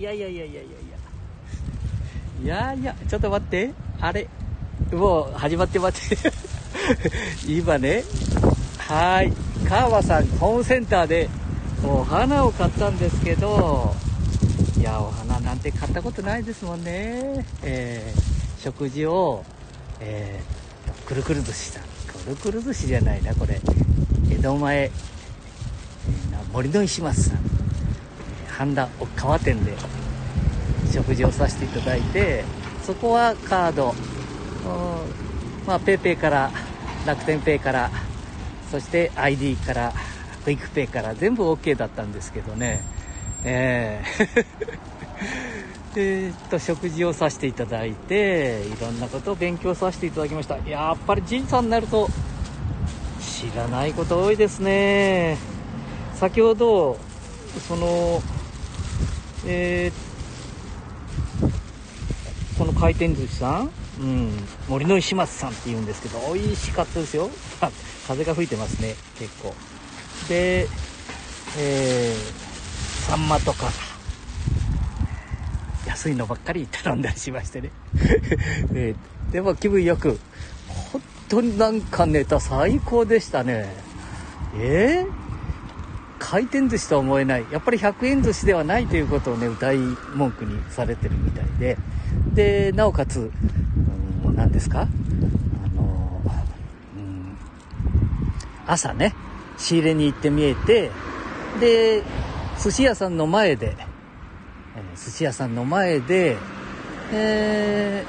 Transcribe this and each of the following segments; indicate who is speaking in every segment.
Speaker 1: いやいやいやいやいや。いやいやちょっと待って。あれ。もう始まって待って。今ね。はい。川さんホームセンターでお花を買ったんですけど。いやお花なんて買ったことないですもんね。えー、食事をえー、くるくる寿司さん。くるくる寿司じゃないなこれ。江戸前。森の石松さん。半田奥川店で食事をさせていただいてそこはカードま PayPay から楽天ペイからそして ID からクイックペイから全部 OK だったんですけどね。えー。えっと食事をさせていただいていろんなことを勉強させていただきました。やっぱりじいさんになると知らないこと多いですね。先ほどそのえー、この回転寿司さん、うん、森の石松さんっていうんですけど美味しかったですよ。風が吹いてますね結構。でえー、サンマとか。安いのばっかり頼んだりしましてね、えー、でも気分よく。本当になんかネタ最高でしたね。えー、回転寿司とは思えない。やっぱり100円寿司ではないということをね歌い文句にされてるみたいで。でなおかつ、うん、何ですか？あの、うん、朝ね仕入れに行って見えてで寿司屋さんの前で、え、寿司屋さんの前でえ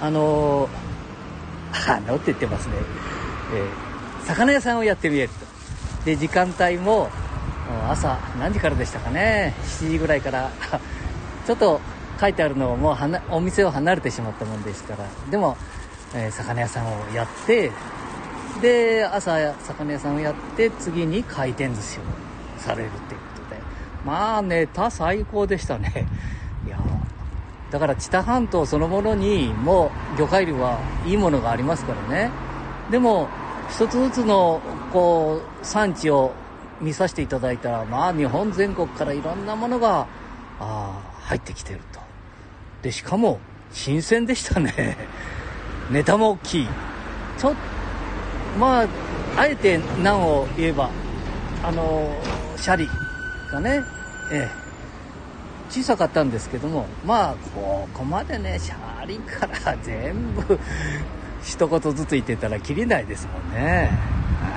Speaker 1: ー、あの あのって言ってますね、えー、魚屋さんをやってみえると。で時間帯も朝何時からでしたかね。7時ぐらいから。ちょっと書いてあるのをもうお店を離れてしまったもんですから。でも、えー、魚屋さんをやってで朝魚屋さんをやって次に回転寿司をされるっていうことで。まあネタ最高でしたね。いやだから知多半島そのものにもう魚介類はいいものがありますからね。でも一つずつのこう産地を見させていただいたらまあ日本全国からいろんなものがあ入ってきてると。でしかも新鮮でしたね。ネタも大きい。ちょっまああえて何を言えばあのシャリがねええ。小さかったんですけどもまあここまでねシャリから全部一言ずつ言ってたらきりないですもんね。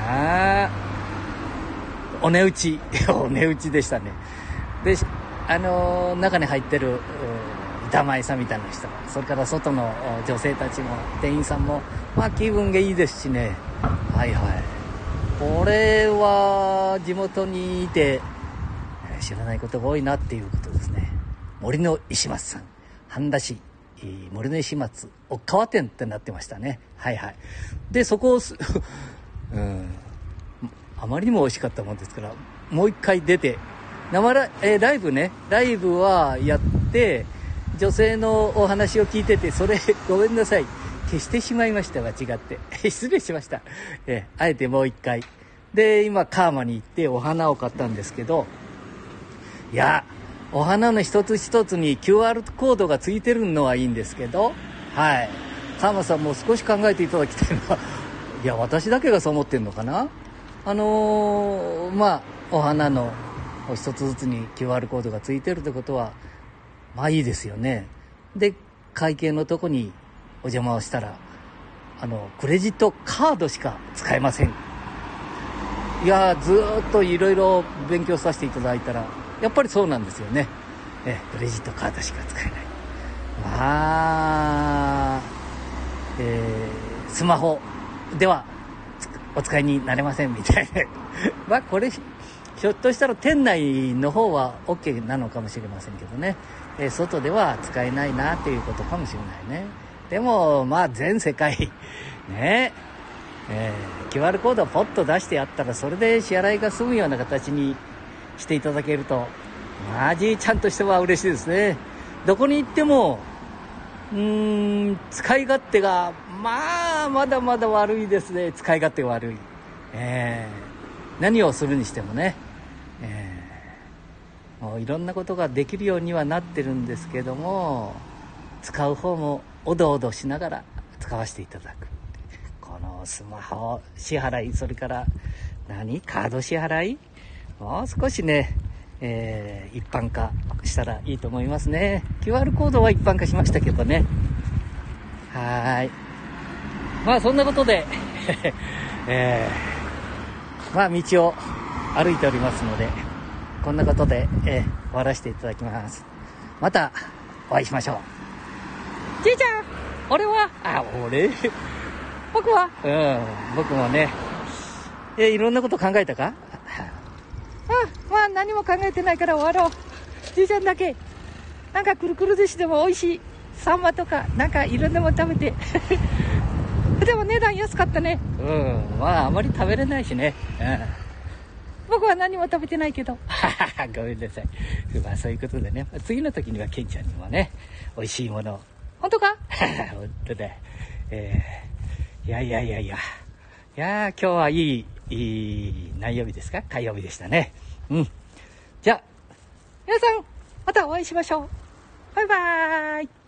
Speaker 1: あお値打ち。お値打ちでしたね。であのー、中に入ってる板前さんみたいな人。それから外の女性たちも店員さんもまあ気分がいいですしね。はいはい。これは地元にいて知らないことが多いなっていうことですね。森の石松さん。半田市。森の石松お川店ってなってましたね。はいはい。でそこを うん。あまりにも美味しかったもんですからもう一回出て。生ラ,、えー、ライブね。ライブはやって女性のお話を聞いててそれ ごめんなさい。消してしまいました間違って。失礼しました、えー、あえてもう一回。で今カーマに行ってお花を買ったんですけどいやお花の一つ一つに QR コードがついてるのはいいんですけど、はい。川間さんも少し考えていただきたいのは、いや、私だけがそう思ってるのかな？あのー、まあ、お花の一つずつに QR コードがついてるってことは、まあいいですよね。で、会計のとこにお邪魔をしたら、あの、クレジットカードしか使えません。いやずっといろいろ勉強させていただいたら、やっぱりそうなんですよね。えクレジットカードしか使えない。まあ、えー、スマホではお使いになれませんみたいな。まあこれ、ひょっとしたら店内の方は OK なのかもしれませんけどね。えー、外では使えないなっていうことかもしれないね。でも、まあ全世界、ね、えー、QR コードをポッと出してやったらそれで支払いが済むような形にしていただけると、まあ、じいちゃんとしては嬉しいですね。どこに行っても、うーん、使い勝手が、まあ、まだまだ悪いですね。使い勝手が悪い。えー、何をするにしてもね、えー、もういろんなことができるようにはなってるんですけども使う方もおどおどしながら使わせていただくこのスマホ支払いそれから何？カード支払い？もう少しね、えー、一般化したらいいと思いますね。QR コードは一般化しましたけどね。はい。まあそんなことで えー、まあ道を歩いておりますのでこんなことで、えー、終わらせていただきます。またお会いしましょう。じいちゃん俺はあ俺？僕は。うん僕もね。えいろんなこと考えたか？あまあ何も考えてないから終わろう。じいちゃんだけ。なんかくるくる寿司でも美味しい。サンマとかなんかいろんなもの食べて。でも値段安かったね。うん。まああまり食べれないしね。うん。僕は何も食べてないけど。ごめんなさい。まあそういうことでね、次の時にはケンちゃんにもね、美味しいものを。本当か？本当だ。えー、いやいやいやいや。いや今日はいい、いい、何曜日ですか？火曜日でしたね。うん。じゃあ、皆さん、またお会いしましょう。バイバーイ。